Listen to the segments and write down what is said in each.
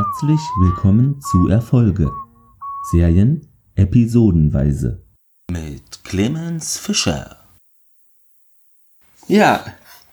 Herzlich willkommen zu Erfolge. Serien episodenweise. Mit Clemens Fischer. Ja,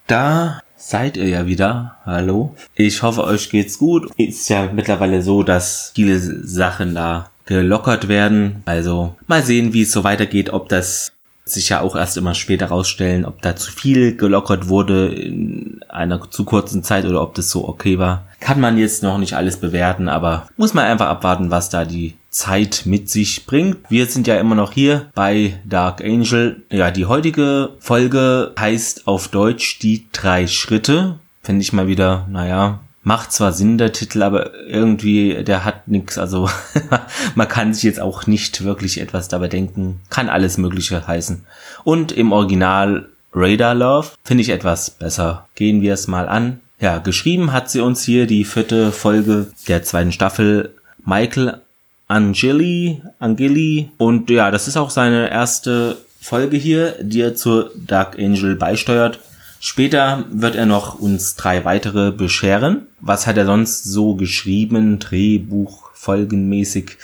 da seid ihr ja wieder. Hallo. Ich hoffe, euch geht's gut. Ist ja mittlerweile so, dass viele Sachen da gelockert werden. Also mal sehen, wie es so weitergeht, ob das sich ja auch erst immer später rausstellen, ob da zu viel gelockert wurde in einer zu kurzen Zeit oder ob das so okay war. Kann man jetzt noch nicht alles bewerten, aber muss man einfach abwarten, was da die Zeit mit sich bringt. Wir sind ja immer noch hier bei Dark Angel. Ja, die heutige Folge heißt auf Deutsch die drei Schritte. Finde ich mal wieder, naja, macht zwar Sinn der Titel, aber irgendwie der hat nix. Also man kann sich jetzt auch nicht wirklich etwas dabei denken. Kann alles Mögliche heißen. Und im Original Radar Love finde ich etwas besser. Gehen wir es mal an. Ja, geschrieben hat sie uns hier die vierte Folge der zweiten Staffel Michael Angeli, Angeli. Und ja, das ist auch seine erste Folge hier, die er zur Dark Angel beisteuert. Später wird er noch uns drei weitere bescheren. Was hat er sonst so geschrieben, Drehbuch, folgenmäßig?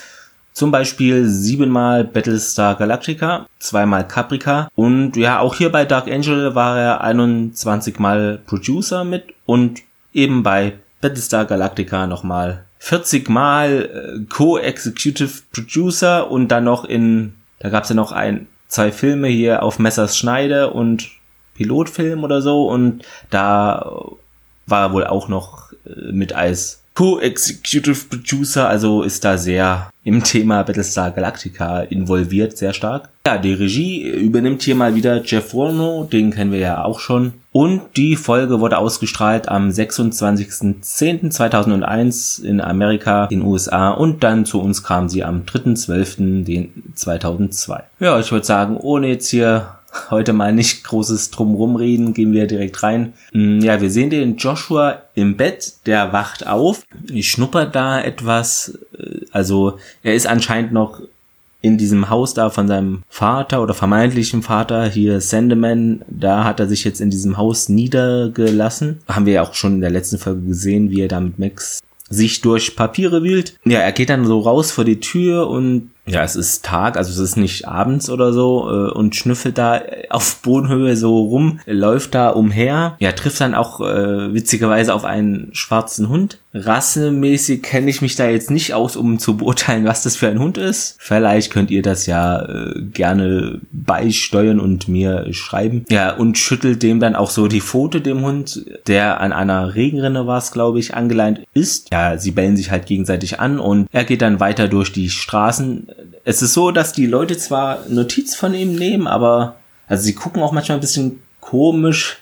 Zum Beispiel siebenmal Battlestar Galactica, zweimal Caprica und ja, auch hier bei Dark Angel war er 21 mal Producer mit und eben bei Battlestar Galactica nochmal 40 mal äh, Co-Executive Producer und dann noch in, da gab's ja noch ein, zwei Filme hier auf Messers Schneide und Pilotfilm oder so und da war er wohl auch noch äh, mit als Co-Executive Producer, also ist da sehr im Thema Battlestar Galactica involviert, sehr stark. Ja, die Regie übernimmt hier mal wieder Jeff Warno, den kennen wir ja auch schon. Und die Folge wurde ausgestrahlt am 26.10.2001 in Amerika, in USA und dann zu uns kam sie am 3.12.2002. Ja, ich würde sagen, ohne jetzt hier heute mal nicht großes Drumrum reden, gehen wir direkt rein. Mm, ja, wir sehen den Joshua im Bett, der wacht auf, schnuppert da etwas, äh, also er ist anscheinend noch in diesem Haus da von seinem Vater oder vermeintlichen Vater, hier Sandeman, da hat er sich jetzt in diesem Haus niedergelassen. Haben wir ja auch schon in der letzten Folge gesehen, wie er da mit Max sich durch Papiere wühlt. Ja, er geht dann so raus vor die Tür und ja, es ist Tag, also es ist nicht abends oder so äh, und schnüffelt da auf Bodenhöhe so rum, läuft da umher. Ja, trifft dann auch äh, witzigerweise auf einen schwarzen Hund. Rassemäßig kenne ich mich da jetzt nicht aus, um zu beurteilen, was das für ein Hund ist. Vielleicht könnt ihr das ja äh, gerne beisteuern und mir schreiben. Ja, und schüttelt dem dann auch so die Pfote dem Hund, der an einer Regenrinne war es, glaube ich, angeleint ist. Ja, sie bellen sich halt gegenseitig an und er geht dann weiter durch die Straßen es ist so, dass die Leute zwar Notiz von ihm nehmen, aber also sie gucken auch manchmal ein bisschen komisch,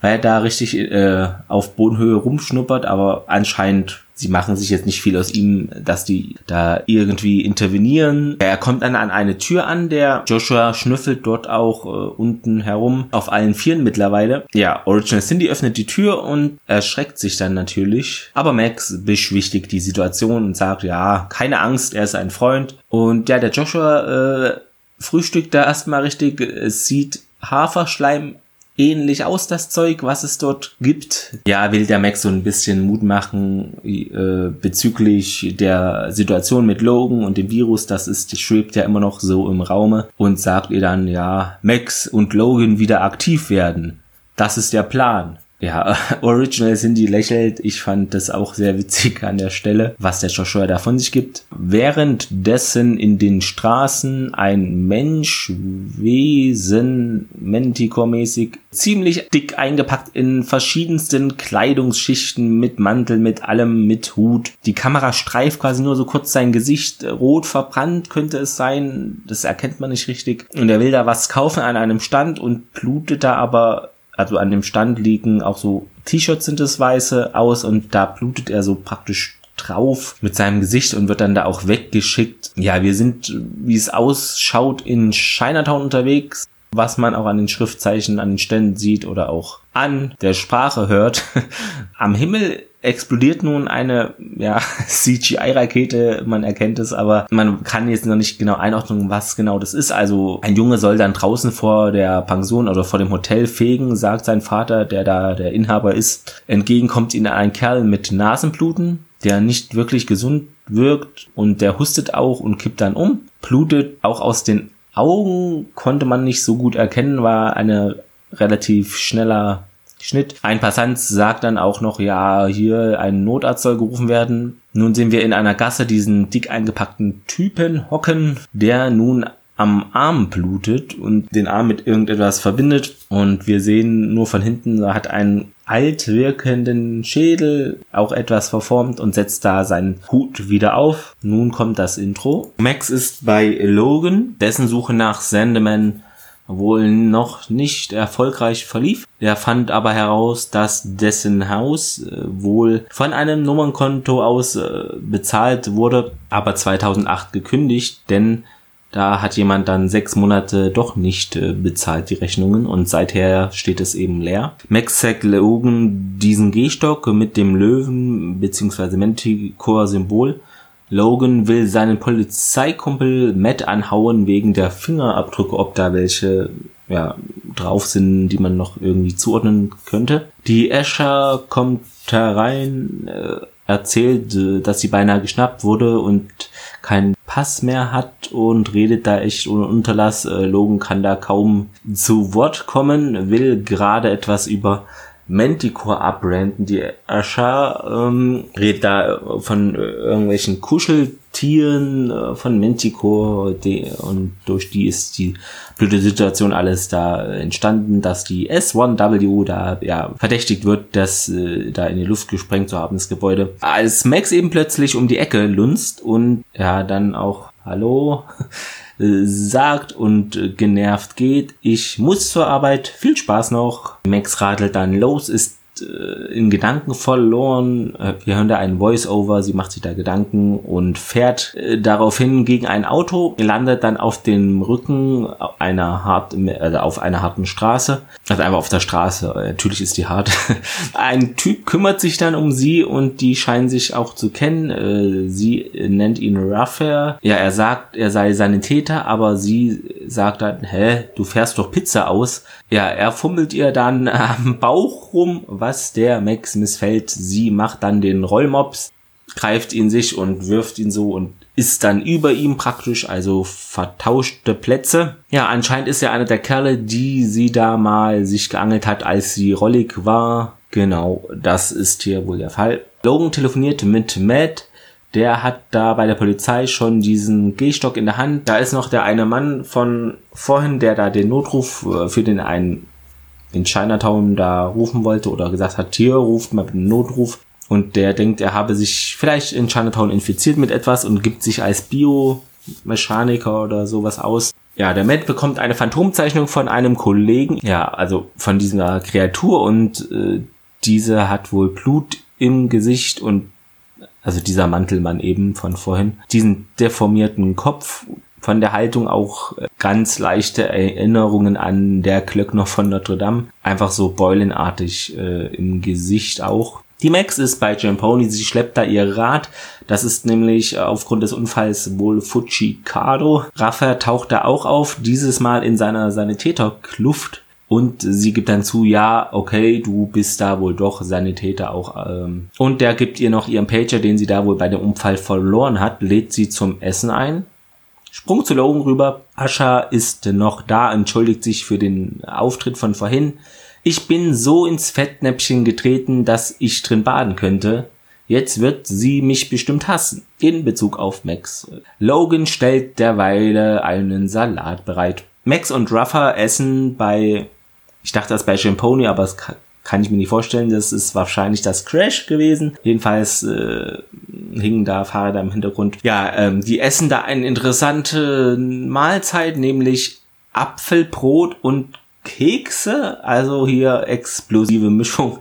weil er da richtig äh, auf Bodenhöhe rumschnuppert, aber anscheinend sie machen sich jetzt nicht viel aus ihm, dass die da irgendwie intervenieren. Er kommt dann an eine Tür an, der Joshua schnüffelt dort auch äh, unten herum, auf allen Vieren mittlerweile. Ja, Original Cindy öffnet die Tür und erschreckt sich dann natürlich. Aber Max beschwichtigt die Situation und sagt, ja, keine Angst, er ist ein Freund. Und ja, der Joshua äh, frühstückt da erstmal richtig. Es sieht Haferschleim ähnlich aus, das Zeug, was es dort gibt. Ja, will der Max so ein bisschen Mut machen äh, bezüglich der Situation mit Logan und dem Virus. Das ist, schwebt ja immer noch so im Raume und sagt ihr dann, ja, Max und Logan wieder aktiv werden. Das ist der Plan. Ja, Original Cindy lächelt. Ich fand das auch sehr witzig an der Stelle, was der Joshua da von sich gibt. Währenddessen in den Straßen ein Mensch, Wesen, Menticore-mäßig, ziemlich dick eingepackt in verschiedensten Kleidungsschichten mit Mantel, mit allem, mit Hut. Die Kamera streift quasi nur so kurz sein Gesicht. Rot verbrannt könnte es sein. Das erkennt man nicht richtig. Und er will da was kaufen an einem Stand und blutet da aber also an dem Stand liegen auch so T-Shirts sind es weiße aus und da blutet er so praktisch drauf mit seinem Gesicht und wird dann da auch weggeschickt. Ja, wir sind, wie es ausschaut, in Chinatown unterwegs, was man auch an den Schriftzeichen an den Ständen sieht oder auch an der Sprache hört. Am Himmel explodiert nun eine ja, CGI-Rakete, man erkennt es, aber man kann jetzt noch nicht genau einordnen, was genau das ist. Also ein Junge soll dann draußen vor der Pension oder vor dem Hotel fegen, sagt sein Vater, der da der Inhaber ist. Entgegen kommt ihnen ein Kerl mit Nasenbluten, der nicht wirklich gesund wirkt und der hustet auch und kippt dann um. Blutet auch aus den Augen, konnte man nicht so gut erkennen, war eine relativ schneller Schnitt. Ein Passant sagt dann auch noch, ja, hier ein Notarzt soll gerufen werden. Nun sehen wir in einer Gasse diesen dick eingepackten Typen hocken, der nun am Arm blutet und den Arm mit irgendetwas verbindet. Und wir sehen nur von hinten, er hat einen alt wirkenden Schädel, auch etwas verformt und setzt da seinen Hut wieder auf. Nun kommt das Intro. Max ist bei Logan, dessen Suche nach Sandeman wohl noch nicht erfolgreich verlief. Er fand aber heraus, dass dessen Haus äh, wohl von einem Nummernkonto aus äh, bezahlt wurde, aber 2008 gekündigt, denn da hat jemand dann sechs Monate doch nicht äh, bezahlt, die Rechnungen, und seither steht es eben leer. Max sagt Logan diesen Gehstock mit dem Löwen bzw. Manticore-Symbol Logan will seinen Polizeikumpel Matt anhauen wegen der Fingerabdrücke, ob da welche ja, drauf sind, die man noch irgendwie zuordnen könnte. Die Escher kommt herein, äh, erzählt, äh, dass sie beinahe geschnappt wurde und keinen Pass mehr hat und redet da echt ohne Unterlass. Äh, Logan kann da kaum zu Wort kommen, will gerade etwas über Manticore abbranden. Die Asha ähm, redet da von äh, irgendwelchen Kuscheltieren äh, von Manticore die, und durch die ist die blöde Situation alles da entstanden, dass die S1W da ja verdächtigt wird, das äh, da in die Luft gesprengt zu haben, das Gebäude. Als Max eben plötzlich um die Ecke lunzt und ja dann auch Hallo. Sagt und genervt geht, ich muss zur Arbeit, viel Spaß noch. Max radelt dann los, ist in Gedanken verloren. Äh, wir hören da einen Voice-Over, sie macht sich da Gedanken und fährt äh, daraufhin gegen ein Auto, landet dann auf dem Rücken einer hart, also auf einer harten Straße. Also einfach auf der Straße, natürlich ist die hart. ein Typ kümmert sich dann um sie und die scheinen sich auch zu kennen. Sie nennt ihn Ruffer. Ja, er sagt, er sei Sanitäter, aber sie sagt dann, hä, du fährst doch Pizza aus. Ja, er fummelt ihr dann am Bauch rum, was der Max missfällt. Sie macht dann den Rollmops, greift ihn sich und wirft ihn so und ist dann über ihm praktisch, also vertauschte Plätze. Ja, anscheinend ist er einer der Kerle, die sie da mal sich geangelt hat, als sie rollig war. Genau, das ist hier wohl der Fall. Logan telefoniert mit Matt. Der hat da bei der Polizei schon diesen Gehstock in der Hand. Da ist noch der eine Mann von vorhin, der da den Notruf äh, für den einen in Chinatown da rufen wollte oder gesagt hat, hier ruft mal den Notruf und der denkt, er habe sich vielleicht in Chinatown infiziert mit etwas und gibt sich als Biomechaniker oder sowas aus. Ja, der Matt bekommt eine Phantomzeichnung von einem Kollegen, ja, also von dieser Kreatur und äh, diese hat wohl Blut im Gesicht und also dieser Mantelmann eben von vorhin, diesen deformierten Kopf von der Haltung auch äh, ganz leichte Erinnerungen an der Klöckner von Notre Dame. Einfach so beulenartig äh, im Gesicht auch. Die Max ist bei Jamponi, sie schleppt da ihr Rad. Das ist nämlich aufgrund des Unfalls wohl Fujikado. Raffa taucht da auch auf, dieses Mal in seiner Sanitäterkluft. Und sie gibt dann zu, ja, okay, du bist da wohl doch Sanitäter auch. Ähm. Und der gibt ihr noch ihren Pager, den sie da wohl bei dem Unfall verloren hat, lädt sie zum Essen ein. Sprung zu Logan rüber. Ascha ist noch da, entschuldigt sich für den Auftritt von vorhin. Ich bin so ins Fettnäpfchen getreten, dass ich drin baden könnte. Jetzt wird sie mich bestimmt hassen. In Bezug auf Max. Logan stellt derweil einen Salat bereit. Max und Ruffer essen bei, ich dachte das bei Champoni, aber es kann ich mir nicht vorstellen. Das ist wahrscheinlich das Crash gewesen. Jedenfalls äh, hingen da Fahrräder im Hintergrund. Ja, ähm, die essen da eine interessante Mahlzeit, nämlich Apfelbrot und Kekse. Also hier explosive Mischung.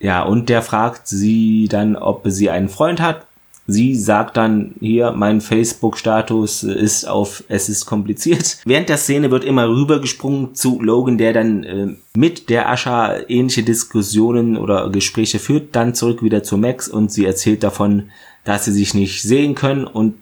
Ja, und der fragt sie dann, ob sie einen Freund hat. Sie sagt dann hier, mein Facebook-Status ist auf es ist kompliziert. Während der Szene wird immer rübergesprungen zu Logan, der dann äh, mit der Ascha ähnliche Diskussionen oder Gespräche führt, dann zurück wieder zu Max und sie erzählt davon, dass sie sich nicht sehen können und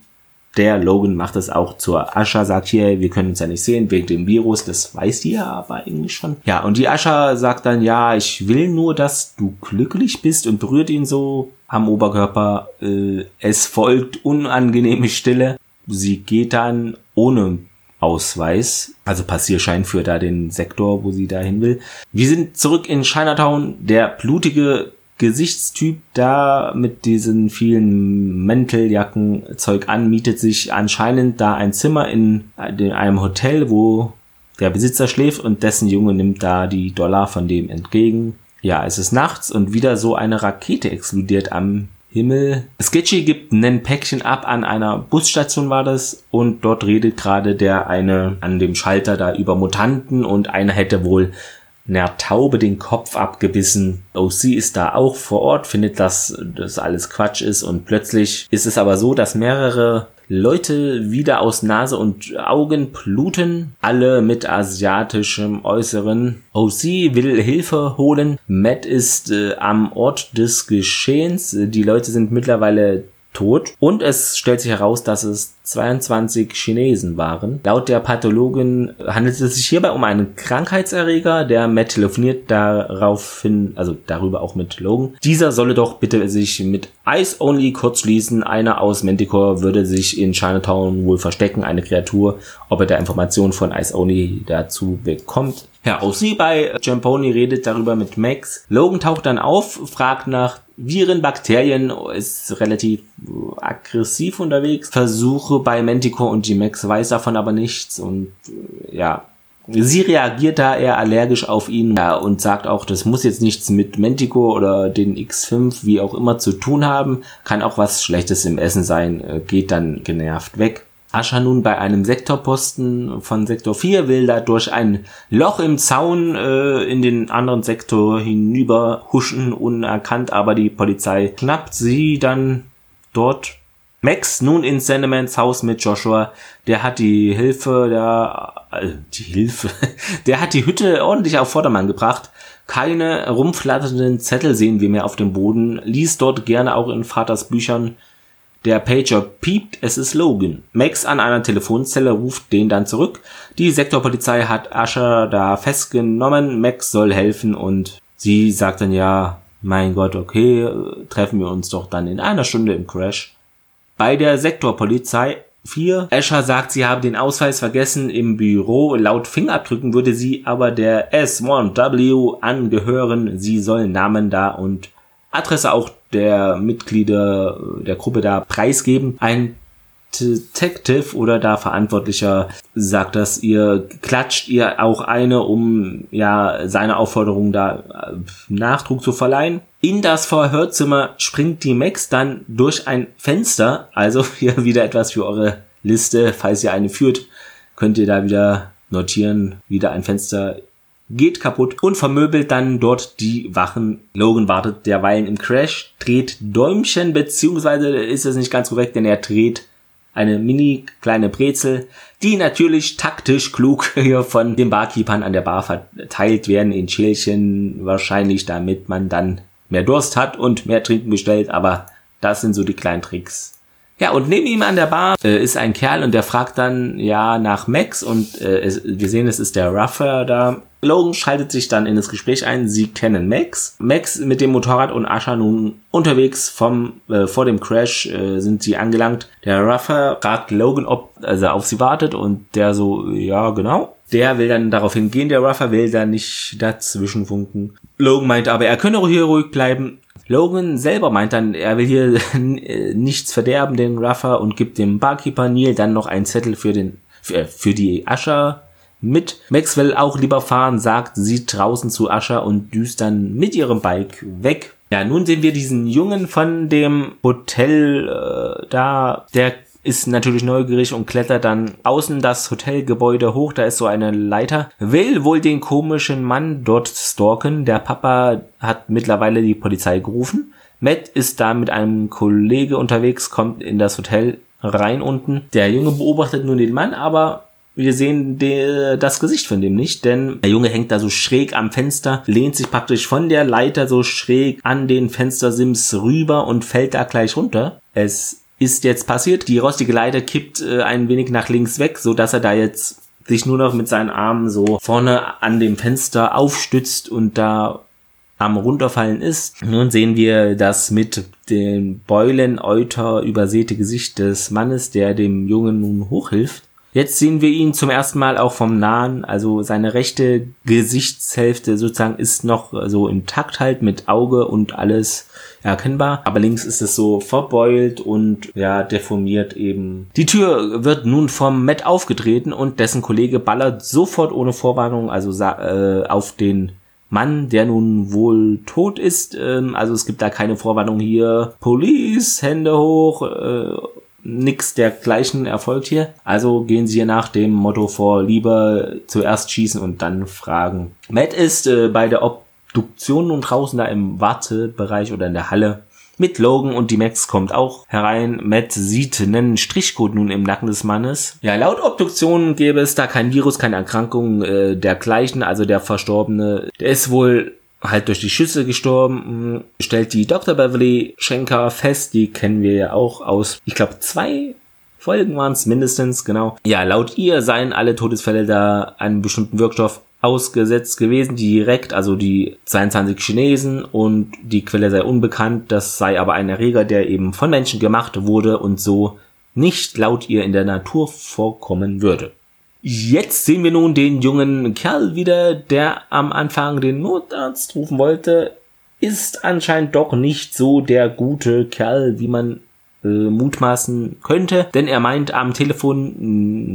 der Logan macht es auch zur Ascha, sagt hier, wir können uns ja nicht sehen wegen dem Virus, das weiß die ja aber eigentlich schon. Ja, und die Ascha sagt dann, ja, ich will nur, dass du glücklich bist und berührt ihn so am Oberkörper. Äh, es folgt unangenehme Stille. Sie geht dann ohne Ausweis, also Passierschein für da den Sektor, wo sie dahin will. Wir sind zurück in Chinatown. Der blutige Gesichtstyp da mit diesen vielen Mänteljacken Zeug an, mietet sich anscheinend da ein Zimmer in, in einem Hotel, wo der Besitzer schläft und dessen Junge nimmt da die Dollar von dem entgegen. Ja, es ist nachts und wieder so eine Rakete explodiert am Himmel. Sketchy gibt ein Päckchen ab an einer Busstation war das und dort redet gerade der eine an dem Schalter da über Mutanten und einer hätte wohl einer Taube den Kopf abgebissen. OC ist da auch vor Ort, findet, dass das alles Quatsch ist und plötzlich ist es aber so, dass mehrere Leute wieder aus Nase und Augen bluten, alle mit asiatischem Äußeren. OC will Hilfe holen. Matt ist äh, am Ort des Geschehens. Die Leute sind mittlerweile tot und es stellt sich heraus, dass es 22 Chinesen waren. Laut der Pathologin handelt es sich hierbei um einen Krankheitserreger. Der Matt telefoniert daraufhin, also darüber auch mit Logan. Dieser solle doch bitte sich mit Ice Only kurz schließen. Einer aus Manticore würde sich in Chinatown wohl verstecken, eine Kreatur. Ob er da Informationen von Ice Only dazu bekommt. Auch sie bei Jamponi redet darüber mit Max. Logan taucht dann auf, fragt nach Viren, Bakterien, ist relativ aggressiv unterwegs. Versuche bei Manticore und G-Max weiß davon aber nichts und ja, Sie reagiert da eher allergisch auf ihn ja, und sagt auch, das muss jetzt nichts mit Manticore oder den X5, wie auch immer, zu tun haben. Kann auch was Schlechtes im Essen sein, äh, geht dann genervt weg. Ascha nun bei einem Sektorposten von Sektor 4 will da durch ein Loch im Zaun äh, in den anderen Sektor hinüber huschen, unerkannt, aber die Polizei knappt sie dann dort. Max nun in Sandemans Haus mit Joshua, der hat die Hilfe, der, äh, die Hilfe, der hat die Hütte ordentlich auf Vordermann gebracht. Keine rumflatternden Zettel sehen wir mehr auf dem Boden, liest dort gerne auch in Vaters Büchern der Pager piept, es ist Logan. Max an einer Telefonzelle ruft den dann zurück. Die Sektorpolizei hat Asher da festgenommen. Max soll helfen und sie sagt dann ja, mein Gott, okay, treffen wir uns doch dann in einer Stunde im Crash. Bei der Sektorpolizei 4. Asher sagt, sie habe den Ausweis vergessen im Büro. Laut Fingerabdrücken würde sie aber der S1W angehören. Sie soll Namen da und Adresse auch der Mitglieder der Gruppe da preisgeben. Ein Detective oder da Verantwortlicher sagt dass ihr klatscht ihr auch eine, um ja seine Aufforderung da äh, Nachdruck zu verleihen. In das Verhörzimmer springt die Max dann durch ein Fenster, also hier wieder etwas für eure Liste, falls ihr eine führt, könnt ihr da wieder notieren, wieder ein Fenster geht kaputt und vermöbelt dann dort die Wachen. Logan wartet derweilen im Crash, dreht Däumchen, beziehungsweise ist es nicht ganz korrekt, denn er dreht eine mini kleine Brezel, die natürlich taktisch klug hier von den Barkeepern an der Bar verteilt werden in Schälchen, wahrscheinlich damit man dann mehr Durst hat und mehr Trinken bestellt, aber das sind so die kleinen Tricks. Ja, und neben ihm an der Bar äh, ist ein Kerl und der fragt dann ja nach Max und äh, es, wir sehen, es ist der Ruffer da. Logan schaltet sich dann in das Gespräch ein. Sie kennen Max. Max mit dem Motorrad und Asha nun unterwegs vom äh, vor dem Crash äh, sind sie angelangt. Der Ruffer fragt Logan, ob also auf sie wartet und der so ja genau. Der will dann darauf hingehen. Der Ruffer will dann nicht dazwischen funken. Logan meint aber, er könne hier ruhig bleiben. Logan selber meint dann, er will hier nichts verderben, den Ruffer, und gibt dem Barkeeper Neil dann noch einen Zettel für den, für, für die Ascher mit. Max will auch lieber fahren, sagt sie draußen zu Ascher und düst dann mit ihrem Bike weg. Ja, nun sehen wir diesen Jungen von dem Hotel äh, da, der ist natürlich neugierig und klettert dann außen das Hotelgebäude hoch. Da ist so eine Leiter. Will wohl den komischen Mann dort stalken. Der Papa hat mittlerweile die Polizei gerufen. Matt ist da mit einem Kollege unterwegs, kommt in das Hotel rein unten. Der Junge beobachtet nun den Mann, aber wir sehen de, das Gesicht von dem nicht, denn der Junge hängt da so schräg am Fenster, lehnt sich praktisch von der Leiter so schräg an den Fenstersims rüber und fällt da gleich runter. Es ist jetzt passiert, die rostige Leiter kippt äh, ein wenig nach links weg, so dass er da jetzt sich nur noch mit seinen Armen so vorne an dem Fenster aufstützt und da am runterfallen ist. Nun sehen wir das mit den Beulen Euter übersäte Gesicht des Mannes, der dem Jungen nun hochhilft. Jetzt sehen wir ihn zum ersten Mal auch vom Nahen, also seine rechte Gesichtshälfte sozusagen ist noch so intakt halt mit Auge und alles erkennbar, aber links ist es so verbeult und ja, deformiert eben. Die Tür wird nun vom Matt aufgetreten und dessen Kollege ballert sofort ohne Vorwarnung, also äh, auf den Mann, der nun wohl tot ist. Ähm, also es gibt da keine Vorwarnung hier. Police, Hände hoch. Äh, nix dergleichen erfolgt hier. Also gehen sie hier nach dem Motto vor, lieber zuerst schießen und dann fragen. Matt ist äh, bei der Obduktion nun draußen da im Wartebereich oder in der Halle mit Logan und die Max kommt auch herein. Matt sieht einen Strichcode nun im Nacken des Mannes. Ja, laut Obduktion gäbe es da kein Virus, keine Erkrankung äh, dergleichen. Also der Verstorbene, der ist wohl halt durch die Schüsse gestorben. Stellt die Dr. Beverly Schenker fest, die kennen wir ja auch aus, ich glaube, zwei Folgen waren es mindestens, genau. Ja, laut ihr seien alle Todesfälle da einen bestimmten Wirkstoff ausgesetzt gewesen, direkt, also die 22 Chinesen und die Quelle sei unbekannt, das sei aber ein Erreger, der eben von Menschen gemacht wurde und so nicht laut ihr in der Natur vorkommen würde. Jetzt sehen wir nun den jungen Kerl wieder, der am Anfang den Notarzt rufen wollte, ist anscheinend doch nicht so der gute Kerl, wie man äh, mutmaßen könnte, denn er meint am Telefon,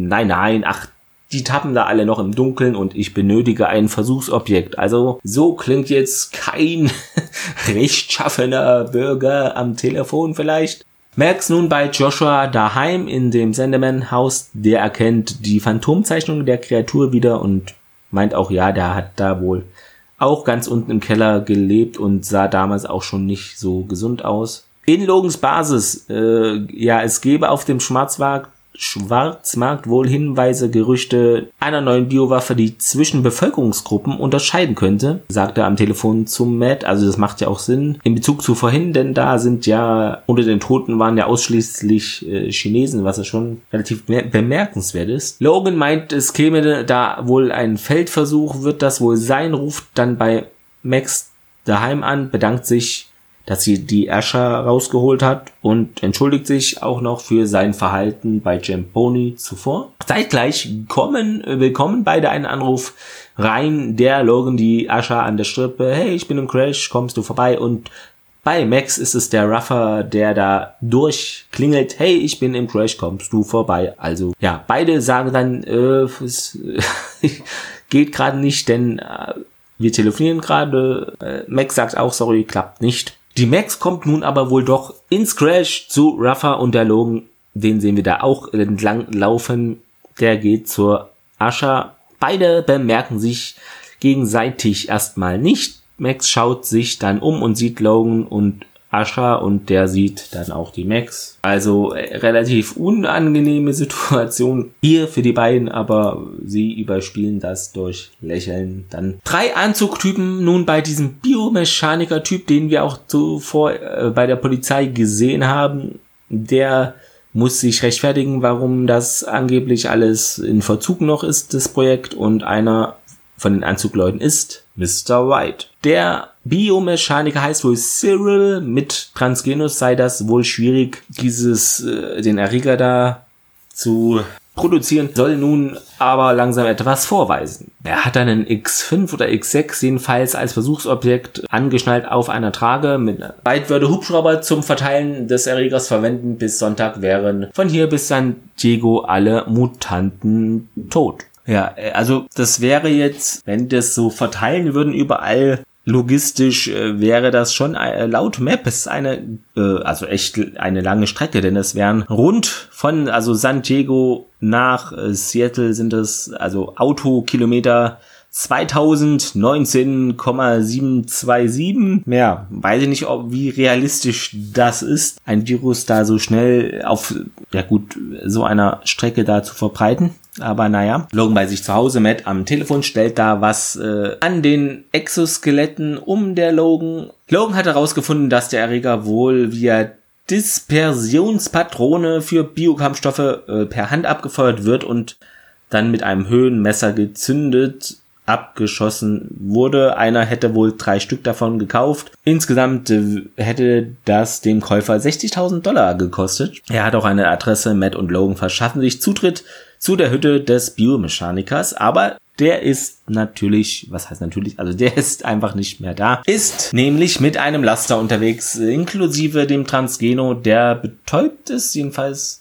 nein, nein, ach, die tappen da alle noch im Dunkeln und ich benötige ein Versuchsobjekt. Also so klingt jetzt kein rechtschaffener Bürger am Telefon vielleicht. Max nun bei Joshua daheim in dem Sendeman-Haus, der erkennt die Phantomzeichnung der Kreatur wieder und meint auch, ja, der hat da wohl auch ganz unten im Keller gelebt und sah damals auch schon nicht so gesund aus. In Logans Basis, äh, ja, es gäbe auf dem Schwarzmarkt Schwarzmarkt wohl Hinweise, Gerüchte einer neuen Biowaffe, die zwischen Bevölkerungsgruppen unterscheiden könnte, sagte er am Telefon zum Matt. Also das macht ja auch Sinn in Bezug zu vorhin, denn da sind ja unter den Toten waren ja ausschließlich äh, Chinesen, was ja schon relativ bemerkenswert ist. Logan meint, es käme da wohl ein Feldversuch, wird das wohl sein, ruft dann bei Max daheim an, bedankt sich dass sie die Asher rausgeholt hat und entschuldigt sich auch noch für sein Verhalten bei Jamponi zuvor. Zeitgleich kommen, willkommen beide einen Anruf rein, der Logan die Asher an der Strippe, hey, ich bin im Crash, kommst du vorbei und bei Max ist es der Ruffer, der da durchklingelt, hey, ich bin im Crash, kommst du vorbei. Also ja, beide sagen dann, äh, es geht gerade nicht, denn äh, wir telefonieren gerade. Äh, Max sagt auch, sorry, klappt nicht. Die Max kommt nun aber wohl doch ins Crash zu Ruffer und der Logan. Den sehen wir da auch entlang laufen. Der geht zur Ascha. Beide bemerken sich gegenseitig erstmal nicht. Max schaut sich dann um und sieht Logan und Ascha und der sieht dann auch die Max. Also äh, relativ unangenehme Situation hier für die beiden, aber sie überspielen das durch Lächeln. Dann drei Anzugtypen nun bei diesem Biomechaniker-Typ, den wir auch zuvor äh, bei der Polizei gesehen haben. Der muss sich rechtfertigen, warum das angeblich alles in Verzug noch ist, das Projekt. Und einer von den Anzugleuten ist Mr. White. Der Biomechaniker heißt wohl Cyril. Mit Transgenus sei das wohl schwierig, dieses, äh, den Erreger da zu produzieren, soll nun aber langsam etwas vorweisen. Er hat einen X5 oder X6 jedenfalls als Versuchsobjekt angeschnallt auf einer Trage. Mit Bald würde Hubschrauber zum Verteilen des Erregers verwenden. Bis Sonntag wären von hier bis San Diego alle Mutanten tot. Ja, äh, also das wäre jetzt, wenn das so verteilen würden überall, logistisch äh, wäre das schon äh, laut Map ist eine äh, also echt eine lange Strecke, denn es wären rund von also San Diego nach äh, Seattle sind es also Autokilometer 2019,727. Ja, weiß ich nicht, ob, wie realistisch das ist, ein Virus da so schnell auf, ja gut, so einer Strecke da zu verbreiten. Aber naja, Logan bei sich zu Hause, Matt am Telefon stellt da was äh, an den Exoskeletten um der Logan. Logan hat herausgefunden, dass der Erreger wohl via Dispersionspatrone für Biokampfstoffe äh, per Hand abgefeuert wird und dann mit einem Höhenmesser gezündet abgeschossen wurde. Einer hätte wohl drei Stück davon gekauft. Insgesamt äh, hätte das dem Käufer 60.000 Dollar gekostet. Er hat auch eine Adresse. Matt und Logan verschaffen sich Zutritt zu der Hütte des Biomechanikers, aber der ist natürlich, was heißt natürlich, also der ist einfach nicht mehr da, ist nämlich mit einem Laster unterwegs, inklusive dem Transgeno, der betäubt ist, jedenfalls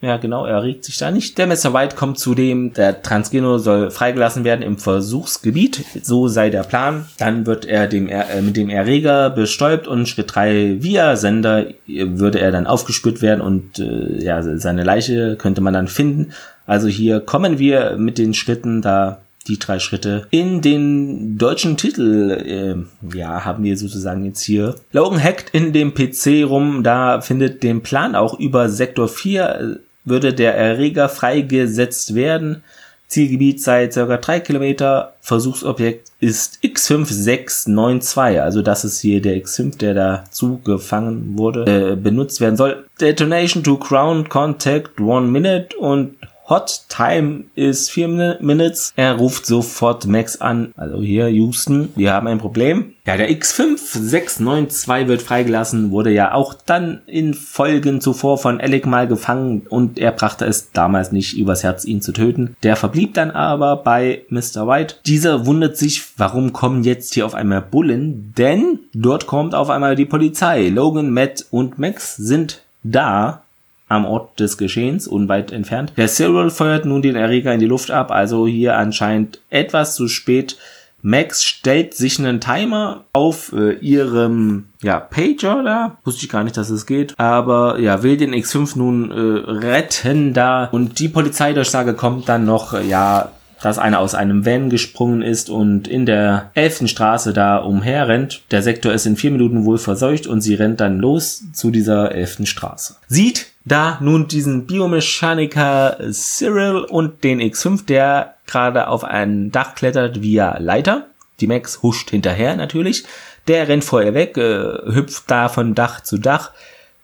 ja, genau, er regt sich da nicht. Der Messer White kommt zudem, der Transgeno soll freigelassen werden im Versuchsgebiet. So sei der Plan. Dann wird er dem, äh, mit dem Erreger bestäubt und Schritt 3 via Sender würde er dann aufgespürt werden und äh, ja, seine Leiche könnte man dann finden. Also hier kommen wir mit den Schritten da die drei Schritte. In den deutschen Titel, äh, ja, haben wir sozusagen jetzt hier. Logan hackt in dem PC rum, da findet den Plan auch über Sektor 4 würde der Erreger freigesetzt werden. Zielgebiet sei ca. 3 Kilometer. Versuchsobjekt ist X5692. Also das ist hier der X5, der dazu gefangen wurde, äh, benutzt werden soll. Detonation to Ground Contact one minute und Hot Time ist 4 Minutes. Er ruft sofort Max an. Also hier Houston, wir haben ein Problem. Ja, der X5692 wird freigelassen, wurde ja auch dann in Folgen zuvor von Alec mal gefangen und er brachte es damals nicht übers Herz, ihn zu töten. Der verblieb dann aber bei Mr. White. Dieser wundert sich, warum kommen jetzt hier auf einmal Bullen, denn dort kommt auf einmal die Polizei. Logan, Matt und Max sind da am Ort des Geschehens, unweit entfernt. Der Cyril feuert nun den Erreger in die Luft ab, also hier anscheinend etwas zu spät. Max stellt sich einen Timer auf äh, ihrem ja, Pager da. Wusste ich gar nicht, dass es geht. Aber ja, will den X5 nun äh, retten da. Und die Polizeidurchsage kommt dann noch, äh, ja, dass einer aus einem Van gesprungen ist und in der elften Straße da umherrennt. Der Sektor ist in vier Minuten wohl verseucht und sie rennt dann los zu dieser elften Straße. Sieht da nun diesen Biomechaniker Cyril und den X5, der gerade auf ein Dach klettert via Leiter. Die Max huscht hinterher natürlich. Der rennt vorher weg, äh, hüpft da von Dach zu Dach.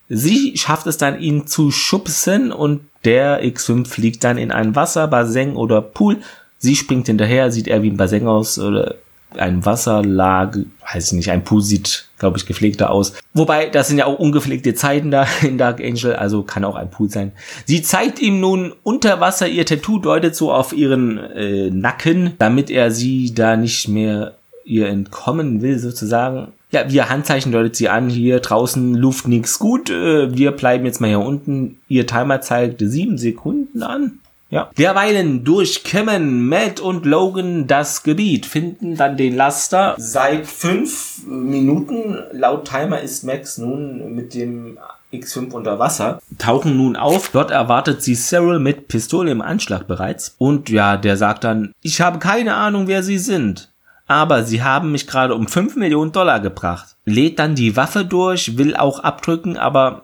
Sie schafft es dann, ihn zu schubsen und der X5 fliegt dann in ein Wasserbassin oder Pool Sie springt hinterher, sieht eher wie ein Bassin aus oder ein Wasserlage, weiß ich nicht, ein Pool sieht, glaube ich, gepflegter aus. Wobei, das sind ja auch ungepflegte Zeiten da in Dark Angel, also kann auch ein Pool sein. Sie zeigt ihm nun unter Wasser ihr Tattoo, deutet so auf ihren äh, Nacken, damit er sie da nicht mehr ihr entkommen will, sozusagen. Ja, wir Handzeichen deutet sie an, hier draußen Luft nix gut, äh, wir bleiben jetzt mal hier unten. Ihr Timer zeigt sieben Sekunden an. Ja. Derweilen durchkämmen Matt und Logan das Gebiet, finden dann den Laster. Seit fünf Minuten, laut Timer ist Max nun mit dem X5 unter Wasser, tauchen nun auf. Dort erwartet sie Cyril mit Pistole im Anschlag bereits. Und ja, der sagt dann, ich habe keine Ahnung, wer sie sind. Aber sie haben mich gerade um 5 Millionen Dollar gebracht. Lädt dann die Waffe durch, will auch abdrücken, aber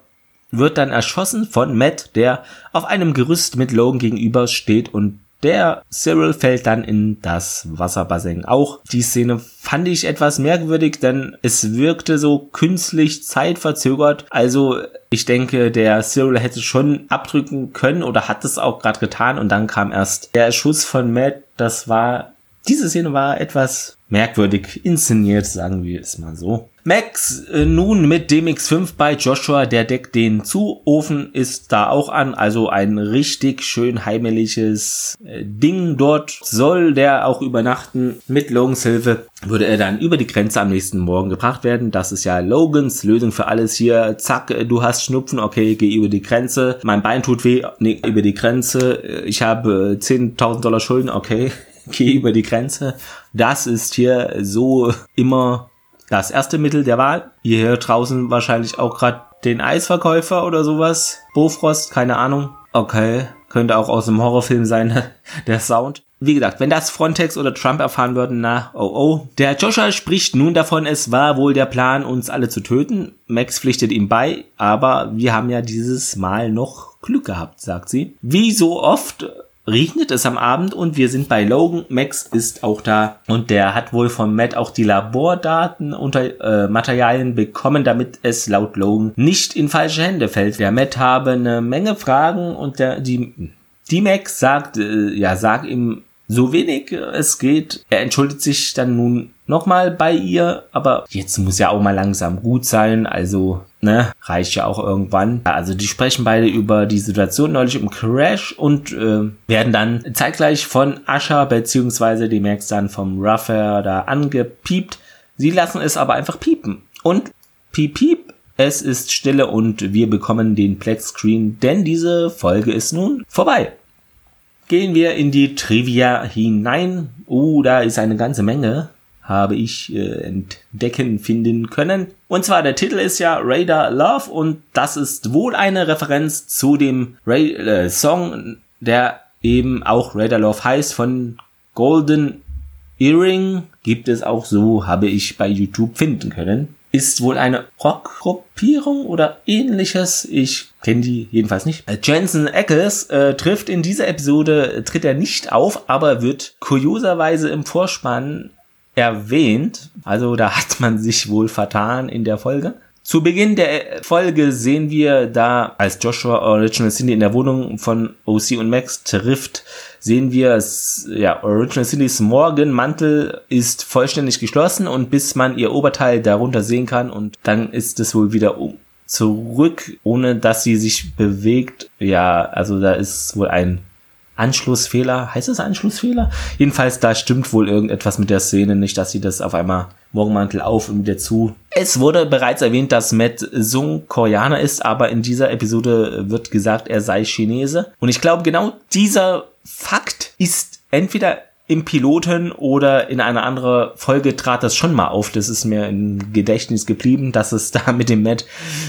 wird dann erschossen von Matt, der auf einem Gerüst mit Logan gegenüber steht und der Cyril fällt dann in das Wasserbassin. Auch die Szene fand ich etwas merkwürdig, denn es wirkte so künstlich zeitverzögert. Also ich denke, der Cyril hätte schon abdrücken können oder hat es auch gerade getan und dann kam erst der Schuss von Matt. Das war, diese Szene war etwas merkwürdig inszeniert, sagen wir es mal so. Max äh, nun mit dem X5 bei Joshua, der deckt den zu. Ofen ist da auch an, also ein richtig schön heimeliges äh, Ding dort. Soll der auch übernachten. Mit Logans Hilfe würde er dann über die Grenze am nächsten Morgen gebracht werden. Das ist ja Logans Lösung für alles hier. Zack, äh, du hast Schnupfen, okay, geh über die Grenze. Mein Bein tut weh, nee, über die Grenze. Ich habe 10.000 äh, Dollar Schulden, okay, geh über die Grenze. Das ist hier so immer das erste Mittel der Wahl. Ihr hört draußen wahrscheinlich auch gerade den Eisverkäufer oder sowas. Bofrost, keine Ahnung. Okay, könnte auch aus einem Horrorfilm sein, der Sound. Wie gesagt, wenn das Frontex oder Trump erfahren würden, na, oh oh. Der Joshua spricht nun davon, es war wohl der Plan, uns alle zu töten. Max pflichtet ihm bei, aber wir haben ja dieses Mal noch Glück gehabt, sagt sie. Wie so oft regnet es am Abend und wir sind bei Logan. Max ist auch da und der hat wohl von Matt auch die Labordaten unter äh, Materialien bekommen, damit es laut Logan nicht in falsche Hände fällt. Der Matt habe eine Menge Fragen und der die die Max sagt, äh, ja, sag ihm so wenig es geht. Er entschuldigt sich dann nun nochmal bei ihr, aber jetzt muss ja auch mal langsam gut sein, also ne, reicht ja auch irgendwann. Also die sprechen beide über die Situation neulich im Crash und äh, werden dann zeitgleich von Asha beziehungsweise die Max dann vom Ruffer da angepiept. Sie lassen es aber einfach piepen und piep piep. Es ist Stille und wir bekommen den Plex Screen, denn diese Folge ist nun vorbei. Gehen wir in die Trivia hinein. Oh, da ist eine ganze Menge, habe ich äh, entdecken finden können. Und zwar der Titel ist ja Radar Love und das ist wohl eine Referenz zu dem Ra äh, Song, der eben auch Radar Love heißt von Golden Earring. Gibt es auch so, habe ich bei YouTube finden können ist wohl eine Rockgruppierung oder ähnliches. Ich kenne die jedenfalls nicht. Äh, Jensen Ackles äh, trifft in dieser Episode, tritt er nicht auf, aber wird kurioserweise im Vorspann erwähnt. Also da hat man sich wohl vertan in der Folge. Zu Beginn der Folge sehen wir da, als Joshua Original Cindy in der Wohnung von OC und Max trifft, sehen wir, es, ja, Original Cindys Morgenmantel ist vollständig geschlossen und bis man ihr Oberteil darunter sehen kann und dann ist es wohl wieder um zurück, ohne dass sie sich bewegt. Ja, also da ist wohl ein Anschlussfehler. Heißt es Anschlussfehler? Jedenfalls, da stimmt wohl irgendetwas mit der Szene nicht, dass sie das auf einmal Morgenmantel auf und wieder zu. Es wurde bereits erwähnt, dass Matt Sung Koreaner ist, aber in dieser Episode wird gesagt, er sei Chinese. Und ich glaube, genau dieser Fakt ist entweder im Piloten oder in einer anderen Folge trat das schon mal auf. Das ist mir im Gedächtnis geblieben, dass es da mit dem Matt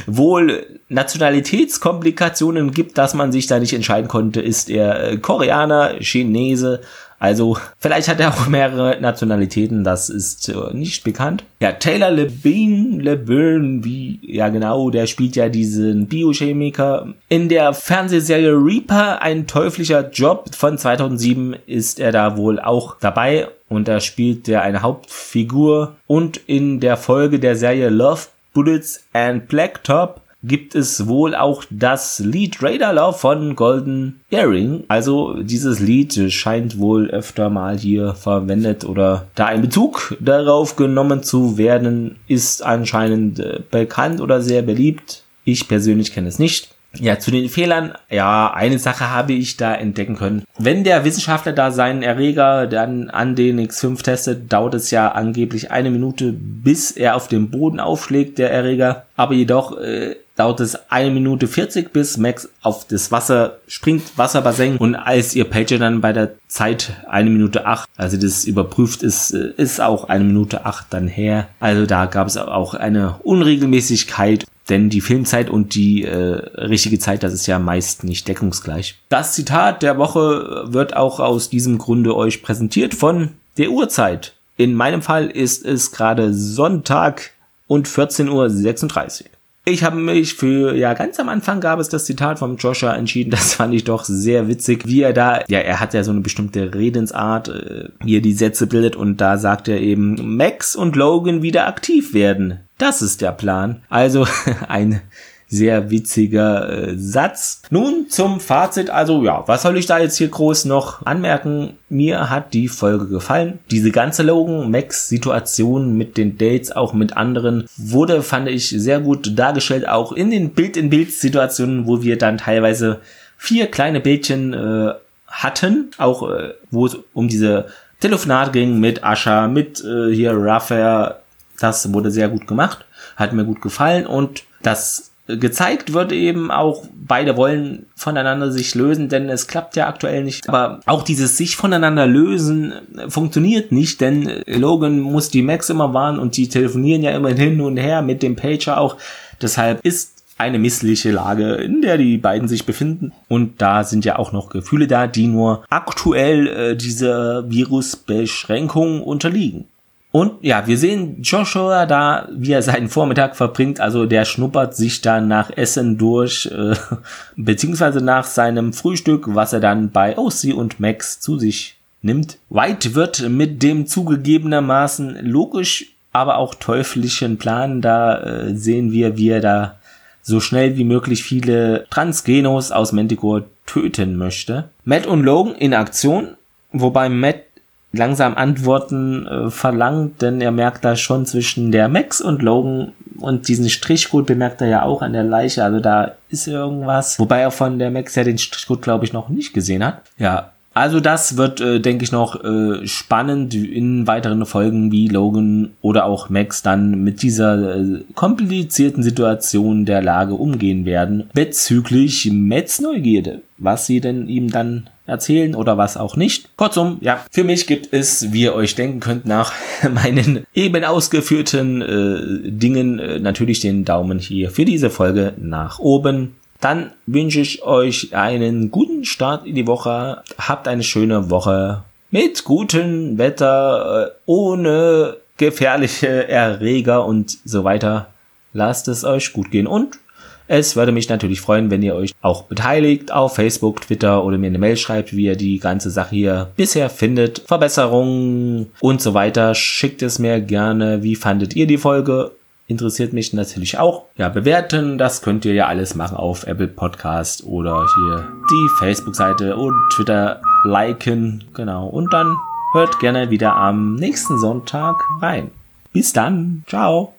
wohl Nationalitätskomplikationen gibt, dass man sich da nicht entscheiden konnte, ist er Koreaner, Chinese also vielleicht hat er auch mehrere Nationalitäten, das ist äh, nicht bekannt. Ja, Taylor Lebine, Lebine, wie, ja genau, der spielt ja diesen Biochemiker. In der Fernsehserie Reaper, ein teuflischer Job von 2007, ist er da wohl auch dabei und da spielt er eine Hauptfigur. Und in der Folge der Serie Love Bullets and Blacktop gibt es wohl auch das Lied Radar Love von Golden Earring. Also dieses Lied scheint wohl öfter mal hier verwendet oder da ein Bezug darauf genommen zu werden, ist anscheinend äh, bekannt oder sehr beliebt. Ich persönlich kenne es nicht. Ja, zu den Fehlern, ja, eine Sache habe ich da entdecken können. Wenn der Wissenschaftler da seinen Erreger dann an den X5 testet, dauert es ja angeblich eine Minute, bis er auf dem Boden aufschlägt, der Erreger. Aber jedoch äh, dauert es eine Minute 40, bis Max auf das Wasser springt, Wasserbassin. Und als ihr Pager dann bei der Zeit eine Minute acht, also das überprüft ist, äh, ist auch eine Minute acht dann her. Also da gab es auch eine Unregelmäßigkeit denn die Filmzeit und die äh, richtige Zeit, das ist ja meist nicht deckungsgleich. Das Zitat der Woche wird auch aus diesem Grunde euch präsentiert von der Uhrzeit. In meinem Fall ist es gerade Sonntag und 14.36 Uhr. Ich habe mich für, ja, ganz am Anfang gab es das Zitat vom Joshua entschieden. Das fand ich doch sehr witzig, wie er da, ja, er hat ja so eine bestimmte Redensart, äh, wie die Sätze bildet und da sagt er eben, Max und Logan wieder aktiv werden. Das ist der Plan. Also ein sehr witziger äh, Satz. Nun zum Fazit. Also ja, was soll ich da jetzt hier groß noch anmerken? Mir hat die Folge gefallen. Diese ganze Logan Max Situation mit den Dates, auch mit anderen, wurde, fand ich, sehr gut dargestellt. Auch in den Bild-in-Bild-Situationen, wo wir dann teilweise vier kleine Bildchen äh, hatten. Auch äh, wo es um diese Telefonat ging mit Ascha, mit äh, hier Raphael. Das wurde sehr gut gemacht. Hat mir gut gefallen und das gezeigt wird eben auch, beide wollen voneinander sich lösen, denn es klappt ja aktuell nicht. Aber auch dieses sich voneinander lösen funktioniert nicht, denn Logan muss die Max immer warnen und die telefonieren ja immer hin und her mit dem Pager auch. Deshalb ist eine missliche Lage, in der die beiden sich befinden. Und da sind ja auch noch Gefühle da, die nur aktuell äh, dieser Virusbeschränkung unterliegen. Und ja, wir sehen Joshua da, wie er seinen Vormittag verbringt. Also der schnuppert sich dann nach Essen durch, äh, beziehungsweise nach seinem Frühstück, was er dann bei OC und Max zu sich nimmt. White wird mit dem zugegebenermaßen logisch, aber auch teuflischen Plan, da äh, sehen wir, wie er da so schnell wie möglich viele Transgenos aus Manticore töten möchte. Matt und Logan in Aktion, wobei Matt langsam Antworten äh, verlangt, denn er merkt da schon zwischen der Max und Logan und diesen Strichcode bemerkt er ja auch an der Leiche, also da ist irgendwas. Wobei er von der Max ja den Strichcode, glaube ich, noch nicht gesehen hat. Ja, also das wird, äh, denke ich, noch äh, spannend in weiteren Folgen, wie Logan oder auch Max dann mit dieser äh, komplizierten Situation der Lage umgehen werden bezüglich Mets Neugierde, was sie denn ihm dann erzählen oder was auch nicht. Kurzum, ja, für mich gibt es, wie ihr euch denken könnt, nach meinen eben ausgeführten äh, Dingen äh, natürlich den Daumen hier für diese Folge nach oben. Dann wünsche ich euch einen guten Start in die Woche. Habt eine schöne Woche mit gutem Wetter, äh, ohne gefährliche Erreger und so weiter. Lasst es euch gut gehen und es würde mich natürlich freuen, wenn ihr euch auch beteiligt auf Facebook, Twitter oder mir eine Mail schreibt, wie ihr die ganze Sache hier bisher findet, Verbesserungen und so weiter. Schickt es mir gerne. Wie fandet ihr die Folge? Interessiert mich natürlich auch. Ja, bewerten, das könnt ihr ja alles machen auf Apple Podcast oder hier die Facebook-Seite und Twitter liken. Genau. Und dann hört gerne wieder am nächsten Sonntag rein. Bis dann. Ciao.